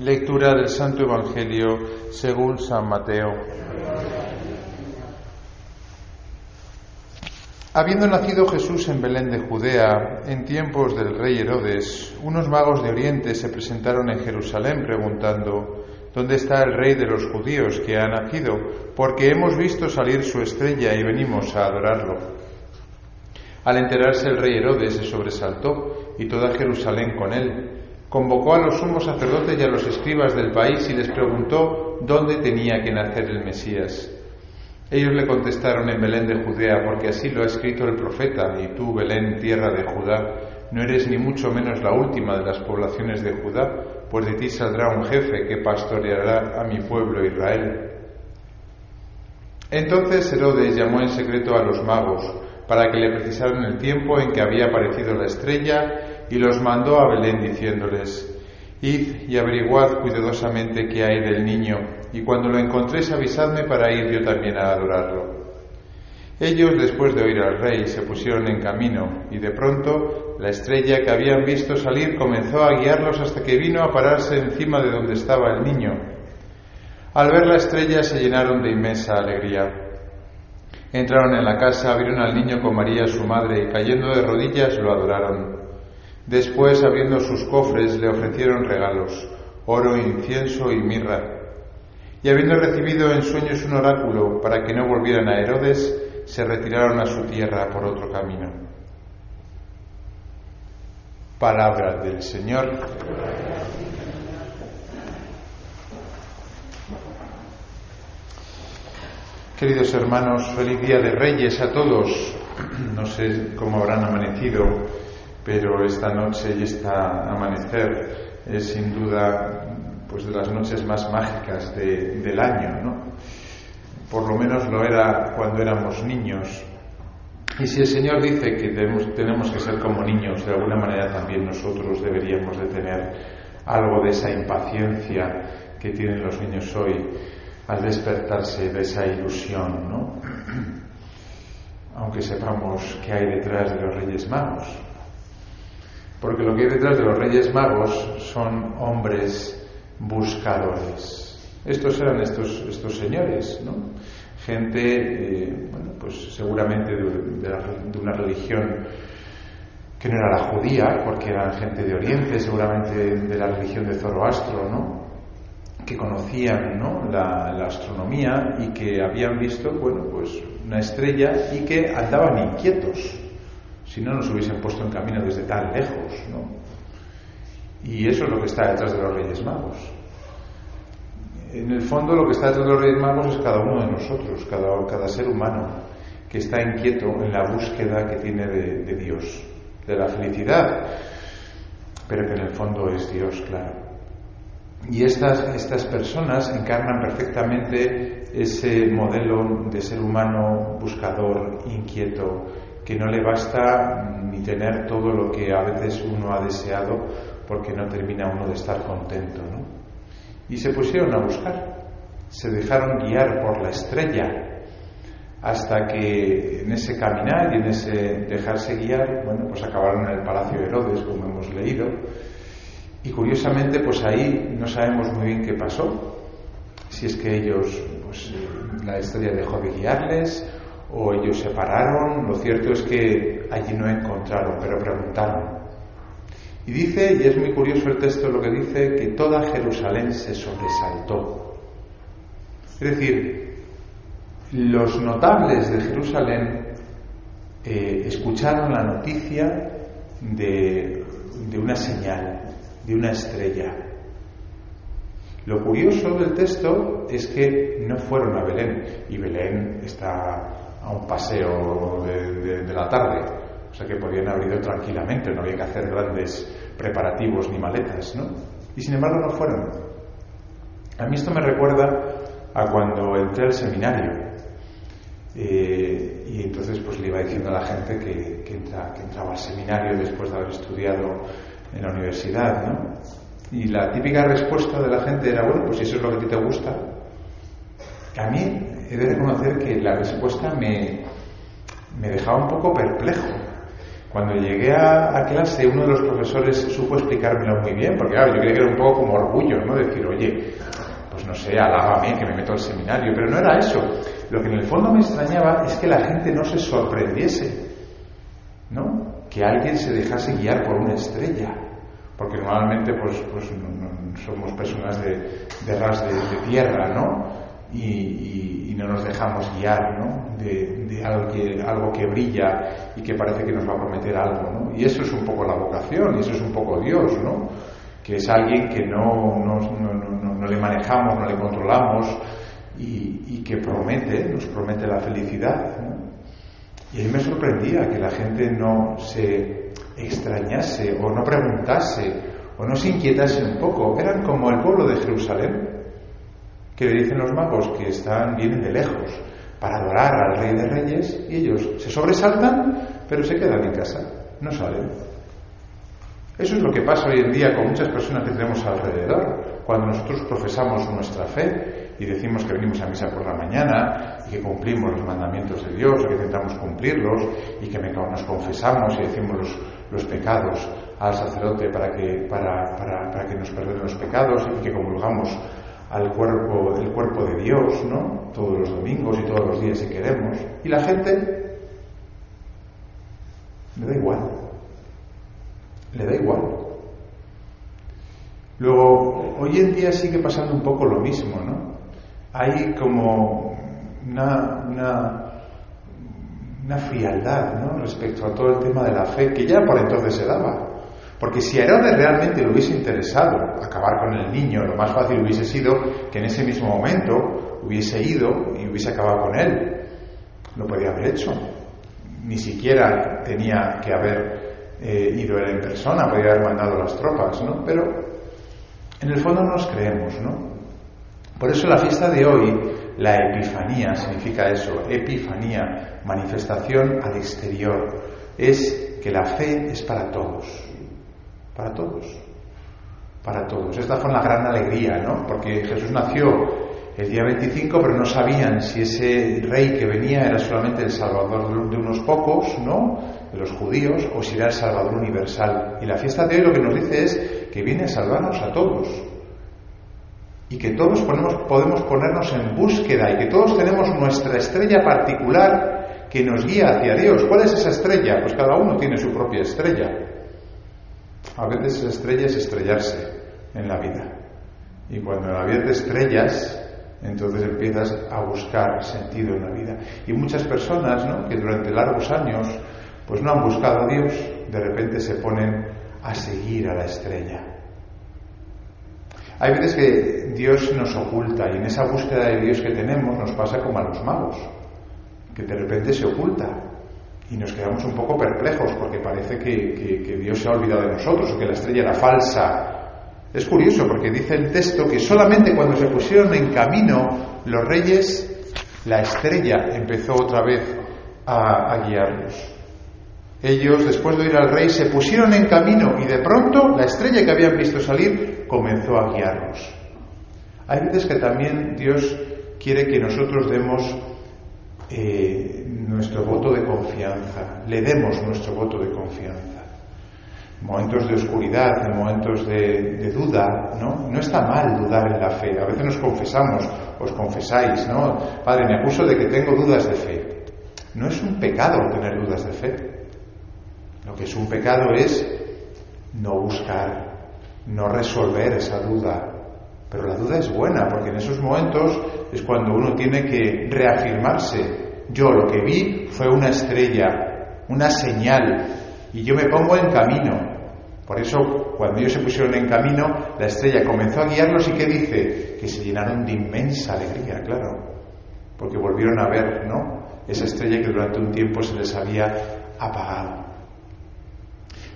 Lectura del Santo Evangelio según San Mateo. Habiendo nacido Jesús en Belén de Judea, en tiempos del rey Herodes, unos magos de Oriente se presentaron en Jerusalén preguntando, ¿Dónde está el rey de los judíos que ha nacido? Porque hemos visto salir su estrella y venimos a adorarlo. Al enterarse el rey Herodes se sobresaltó y toda Jerusalén con él convocó a los sumos sacerdotes y a los escribas del país y les preguntó dónde tenía que nacer el Mesías. Ellos le contestaron en Belén de Judea, porque así lo ha escrito el profeta, y tú, Belén, tierra de Judá, no eres ni mucho menos la última de las poblaciones de Judá, pues de ti saldrá un jefe que pastoreará a mi pueblo Israel. Entonces Herodes llamó en secreto a los magos, para que le precisaran el tiempo en que había aparecido la estrella, y los mandó a Belén diciéndoles, Id y averiguad cuidadosamente qué hay del niño, y cuando lo encontréis avisadme para ir yo también a adorarlo. Ellos, después de oír al rey, se pusieron en camino, y de pronto la estrella que habían visto salir comenzó a guiarlos hasta que vino a pararse encima de donde estaba el niño. Al ver la estrella se llenaron de inmensa alegría. Entraron en la casa, vieron al niño con María su madre y cayendo de rodillas lo adoraron. Después, abriendo sus cofres, le ofrecieron regalos, oro, incienso y mirra. Y habiendo recibido en sueños un oráculo para que no volvieran a Herodes, se retiraron a su tierra por otro camino. Palabra del Señor. Queridos hermanos, feliz día de Reyes a todos. No sé cómo habrán amanecido pero esta noche y esta amanecer es sin duda pues de las noches más mágicas del año, ¿no? Por lo menos lo era cuando éramos niños. Y si el Señor dice que tenemos, tenemos que ser como niños, de alguna manera también nosotros deberíamos de tener algo de esa impaciencia que tienen los niños hoy al despertarse de esa ilusión, ¿no? Aunque sepamos qué hay detrás de los Reyes Magos. Porque lo que hay detrás de los Reyes Magos son hombres buscadores. Estos eran estos, estos señores, ¿no? Gente, eh, bueno, pues seguramente de, una religión que no era la judía, porque eran gente de Oriente, seguramente de la religión de Zoroastro, ¿no? que conocían ¿no? la, la, astronomía y que habían visto bueno, pues una estrella y que andaban inquietos, si no nos hubiesen puesto en camino desde tan lejos, ¿no? Y eso es lo que está detrás de los Reyes Magos. En el fondo lo que está detrás de los Reyes Magos es cada uno de nosotros, cada, cada ser humano que está inquieto en la búsqueda que tiene de, de Dios, de la felicidad, pero que en el fondo es Dios, claro. Y estas, estas personas encarnan perfectamente ese modelo de ser humano buscador, inquieto, que no le basta ni tener todo lo que a veces uno ha deseado porque no termina uno de estar contento. ¿no? Y se pusieron a buscar, se dejaron guiar por la estrella hasta que en ese caminar y en ese dejarse guiar, bueno, pues acabaron en el Palacio de Herodes, como hemos leído, y curiosamente, pues ahí no sabemos muy bien qué pasó, si es que ellos, pues eh, la estrella dejó de guiarles, o ellos se pararon, lo cierto es que allí no encontraron, pero preguntaron. Y dice, y es muy curioso el texto lo que dice, que toda Jerusalén se sobresaltó. Es decir, los notables de Jerusalén eh, escucharon la noticia de, de una señal, de una estrella. Lo curioso del texto es que no fueron a Belén, y Belén está a un paseo de, la tarde. O sea que podían haber ido tranquilamente, no había que hacer grandes preparativos ni maletas, ¿no? Y sin embargo no fueron. A mí esto me recuerda a cuando entré al seminario. Eh, y entonces pues le iba diciendo a la gente que, que, entraba al seminario después de haber estudiado en la universidad, ¿no? Y la típica respuesta de la gente era, bueno, pues si eso es lo que a ti te gusta. A mí he de reconocer que la respuesta me, me dejaba un poco perplejo. Cuando llegué a, clase, uno de los profesores supo explicármelo muy bien, porque claro, yo creía que era un poco como orgullo, ¿no? Decir, oye, pues no sé, alábame que me meto al seminario, pero no era eso. Lo que en el fondo me extrañaba es que la gente no se sorprendiese, ¿no? Que alguien se dejase guiar por una estrella, porque normalmente pues, pues somos personas de, de ras de, tierra, ¿no? Y, no nos dejamos guiar, ¿no? De, algo, que, algo que brilla y que parece que nos va a prometer algo, ¿no? Y eso es un poco la vocación, y eso es un poco Dios, ¿no? Que es alguien que no, no, no, le manejamos, no le controlamos y, y, que promete, nos promete la felicidad. Y a mí me sorprendía que la gente no se extrañase o no preguntase o no se inquietase un poco. Eran como el pueblo de Jerusalén, que dicen los magos que están, vienen de lejos para adorar al Rey de Reyes y ellos se sobresaltan, pero se quedan en casa, no salen. Eso es lo que pasa hoy en día con muchas personas que tenemos alrededor. Cuando nosotros profesamos nuestra fe y decimos que venimos a misa por la mañana y que cumplimos los mandamientos de Dios, que intentamos cumplirlos y que nos confesamos y decimos los, los pecados al sacerdote para que, para, para, para que nos perdone los pecados y que comulgamos al cuerpo, el cuerpo de Dios, ¿no? Todos los domingos y todos los días si queremos. Y la gente le da igual. Le da igual. Luego, hoy en día sigue pasando un poco lo mismo, ¿no? Hay como una, una, una frialdad, ¿no? Respecto a todo el tema de la fe, que ya por entonces se daba. Porque si a Herodes realmente le hubiese interesado acabar con el niño, lo más fácil hubiese sido que en ese mismo momento hubiese ido y hubiese acabado con él. Lo podía haber hecho. Ni siquiera tenía que haber eh, ido él en persona, podía haber mandado las tropas, ¿no? Pero en el fondo nos creemos, ¿no? Por eso la fiesta de hoy, la Epifanía, significa eso, Epifanía, manifestación al exterior, es que la fe es para todos para todos, para todos. Esta fue una gran alegría, ¿no? Porque Jesús nació el día 25, pero no sabían si ese rey que venía era solamente el salvador de unos pocos, ¿no? De los judíos, o si era el salvador universal. Y la fiesta de hoy lo que nos dice es que viene a salvarnos a todos. Y que todos podemos ponernos en búsqueda y que todos tenemos nuestra estrella particular que nos guía hacia Dios. ¿Cuál es esa estrella? Pues cada uno tiene su propia estrella. A veces estrella es estrellarse en la vida. Y cuando en la vida te estrellas, entonces empiezas a buscar sentido en la vida. Y muchas personas, ¿no? que durante largos años, pues no han buscado a Dios, de repente se ponen a seguir a la estrella. Hay veces que Dios nos oculta y en esa búsqueda de Dios que tenemos nos pasa como a los magos, que de repente se oculta y nos quedamos un poco perplejos porque parece que, Dios se ha olvidado de nosotros o que la estrella era falsa. Es curioso porque dice el texto que solamente cuando se pusieron en camino los reyes, la estrella empezó otra vez a, a guiarlos. Ellos, después de ir al rey, se pusieron en camino y de pronto la estrella que habían visto salir comenzó a guiarlos. Hay veces que también Dios quiere que nosotros demos eh, nuestro voto de confianza, le demos nuestro voto de confianza. En momentos de oscuridad, en momentos de, duda, ¿no? No está mal dudar en la fe. A veces nos confesamos, os confesáis, ¿no? Padre, me acuso de que tengo dudas de fe. No es un pecado tener dudas de fe. Lo que es un pecado es no buscar, no resolver esa duda. Pero la duda es buena, porque en esos momentos es cuando uno tiene que reafirmarse yo lo que vi fue una estrella, una señal, y yo me pongo en camino. Por eso, cuando ellos se pusieron en camino, la estrella comenzó a guiarlos y ¿qué dice? Que se llenaron de inmensa alegría, claro, porque volvieron a ver, ¿no? Esa estrella que durante un tiempo se les había apagado.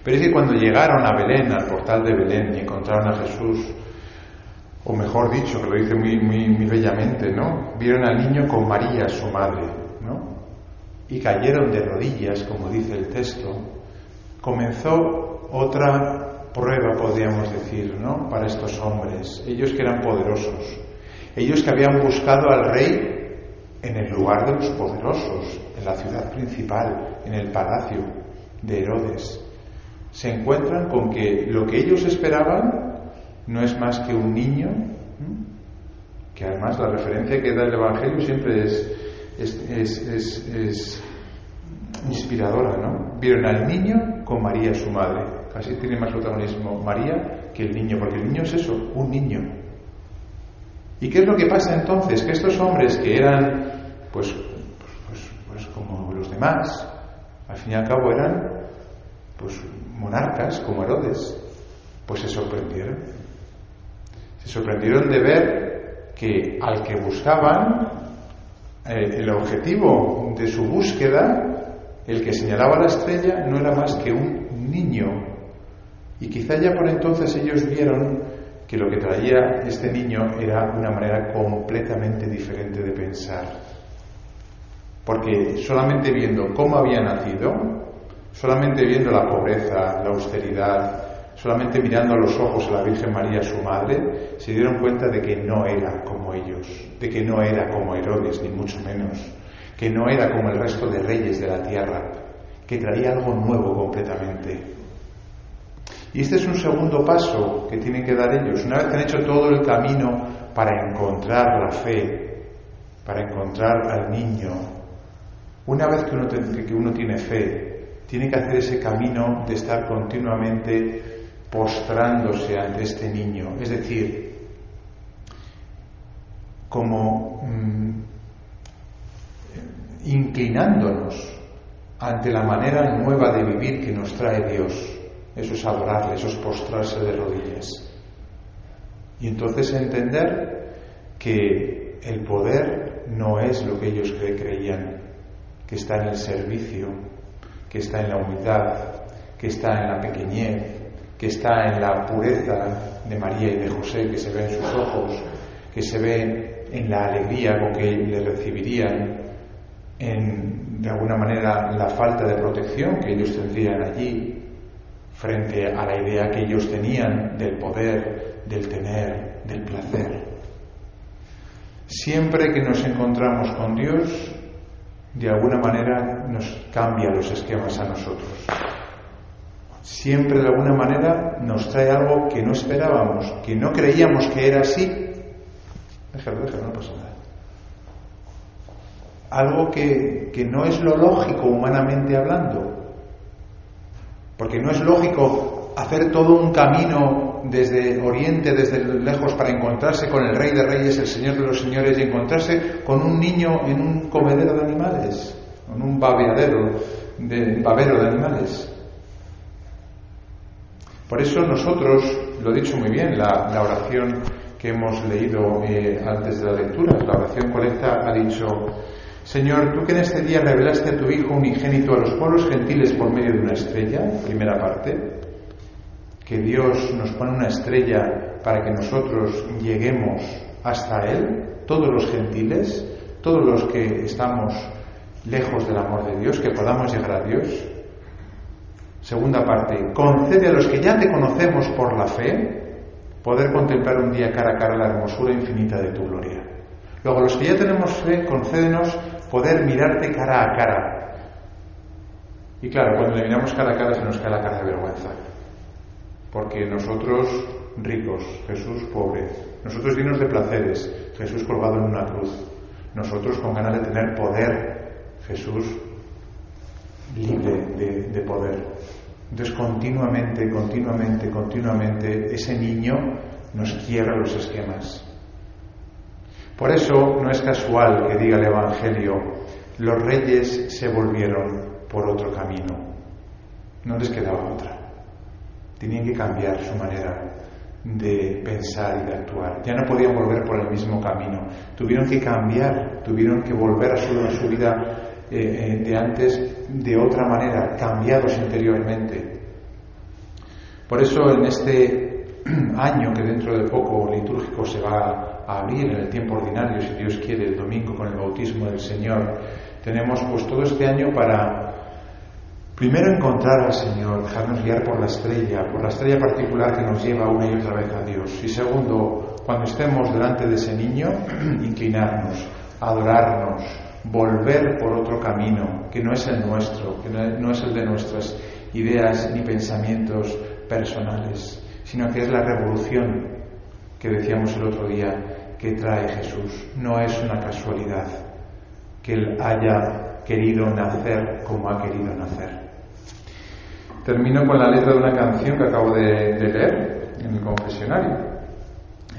Pero es que cuando llegaron a Belén, al portal de Belén, y encontraron a Jesús, o mejor dicho, que lo dice muy, muy, muy bellamente, ¿no? Vieron al niño con María, su madre, y cayeron de rodillas, como dice el texto, comenzó otra prueba, podríamos decir, ¿no? Para estos hombres, ellos que eran poderosos, ellos que habían buscado al rey en el lugar de los poderosos, en la ciudad principal, en el palacio, de Herodes. Se encuentran con que lo que ellos esperaban no es más que un niño, que además la referencia que da el Evangelio siempre es, es, inspiradora, ¿no? Vieron al niño con María, su madre. Casi tiene más protagonismo María que el niño, porque el niño es eso, un niño. ¿Y qué es lo que pasa entonces? Que estos hombres que eran, pues, pues, pues, como los demás, al fin y al cabo eran, pues, monarcas como Herodes, pues se sorprendieron. Se sorprendieron de ver que al que buscaban, eh, el objetivo de su búsqueda, el que señalaba la estrella, no era más que un niño. Y quizá ya por entonces ellos vieron que lo que traía este niño era una manera completamente diferente de pensar. Porque solamente viendo cómo había nacido, solamente viendo la pobreza, la austeridad, solamente mirando a los ojos a la Virgen María, su madre, se dieron cuenta de que no era como ellos, de que no era como Herodes, ni mucho menos, que no era como el resto de reyes de la tierra, que traía algo nuevo completamente. Y este es un segundo paso que tienen que dar ellos. Una vez que han hecho todo el camino para encontrar la fe, para encontrar al niño, una vez que uno, que uno tiene fe, tiene que hacer ese camino de estar continuamente postrándose ante este niño. Es decir, como mm, inclinándonos ante la manera nueva de vivir que nos trae Dios. Eso es adorarle, eso es postrarse de rodillas. Y entonces entender que el poder no es lo que ellos creían, que está en el servicio, que está en la humildad, que está en la pequeñez, que está en la pureza de María y de José que se ve en sus ojos, que se ve en la alegría con que le recibirían, en de alguna manera la falta de protección que ellos tendrían allí, frente a la idea que ellos tenían del poder, del tener, del placer. Siempre que nos encontramos con Dios, de alguna manera nos cambia los esquemas a nosotros. Siempre de alguna manera nos trae algo que no esperábamos, que no creíamos que era así. Déjalo, déjalo, no pasa nada. Algo que, que no es lo lógico humanamente hablando, porque no es lógico hacer todo un camino desde Oriente, desde lejos, para encontrarse con el Rey de Reyes, el Señor de los Señores, y encontrarse con un niño en un comedero de animales, en un babeadero, de, babero de animales. Por eso nosotros, lo he dicho muy bien, la, oración que hemos leído eh, antes de la lectura, la oración colecta, ha dicho, Señor, tú que en este día revelaste a tu Hijo unigénito a los pueblos gentiles por medio de una estrella, primera parte, que Dios nos pone una estrella para que nosotros lleguemos hasta Él, todos los gentiles, todos los que estamos lejos del amor de Dios, que podamos llegar a Dios. Segunda parte, concede a los que ya te conocemos por la fe poder contemplar un día cara a cara la hermosura infinita de tu gloria. Luego, los que ya tenemos fe, concédenos poder mirarte cara a cara. Y claro, cuando le miramos cara a cara se nos cae la cara de vergüenza. Porque nosotros ricos, Jesús pobre, nosotros llenos de placeres, Jesús colgado en una cruz, nosotros con ganas de tener poder, Jesús libre de, de poder. Entonces continuamente, continuamente, continuamente ese niño nos quiebra los esquemas. Por eso no es casual que diga el Evangelio, los reyes se volvieron por otro camino. No les quedaba otra. Tenían que cambiar su manera de pensar y de actuar. Ya no podían volver por el mismo camino. Tuvieron que cambiar, tuvieron que volver a su, vida eh, eh, de antes de otra manera, cambiados interiormente. Por eso en este año que dentro de poco litúrgico se va a abrir en el tiempo ordinario, si Dios quiere, el domingo con el bautismo del Señor. Tenemos pues todo este año para primero encontrar al Señor, dejarnos guiar por la estrella, por la estrella particular que nos lleva una y otra vez a Dios. Y segundo, cuando estemos delante de ese niño, inclinarnos, adorarnos, volver por otro camino que no es el nuestro, que no es el de nuestras ideas ni pensamientos personales, sino que es la revolución que decíamos el otro día que trae Jesús. No es una casualidad que Él haya querido nacer como ha querido nacer. Termino con la letra de una canción que acabo de, leer en el confesionario.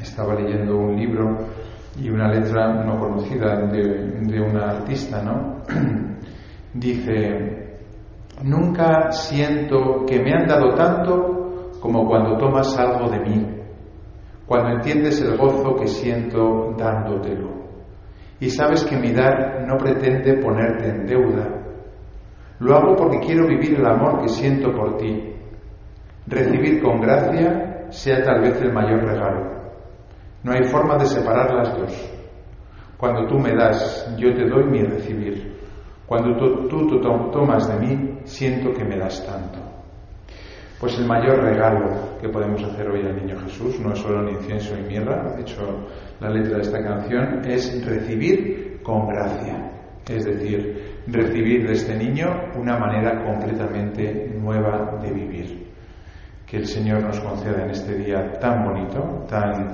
Estaba leyendo un libro y una letra no conocida de, de una artista, ¿no? Dice, nunca siento que me han dado tanto como cuando tomas algo de mí, cuando entiendes el gozo que siento dándotelo. Y sabes que mi dar no pretende ponerte en deuda. Lo hago porque quiero vivir el amor que siento por ti. Recibir con gracia sea tal vez el mayor regalo. No hay forma de separar las dos. Cuando tú me das, yo te doy mi recibir. Cuando tú, tú, tomas de mí, siento que me das tanto. Pues el mayor regalo que podemos hacer hoy al niño Jesús no es solo el incienso y mirra, de hecho la letra de esta canción es recibir con gracia, es decir, recibir de este niño una manera completamente nueva de vivir. Que el Señor nos conceda en este día tan bonito, tan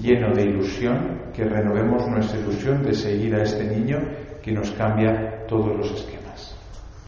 lleno de ilusión, que renovemos nuestra ilusión de seguir a este niño que nos cambia todos los esquemas.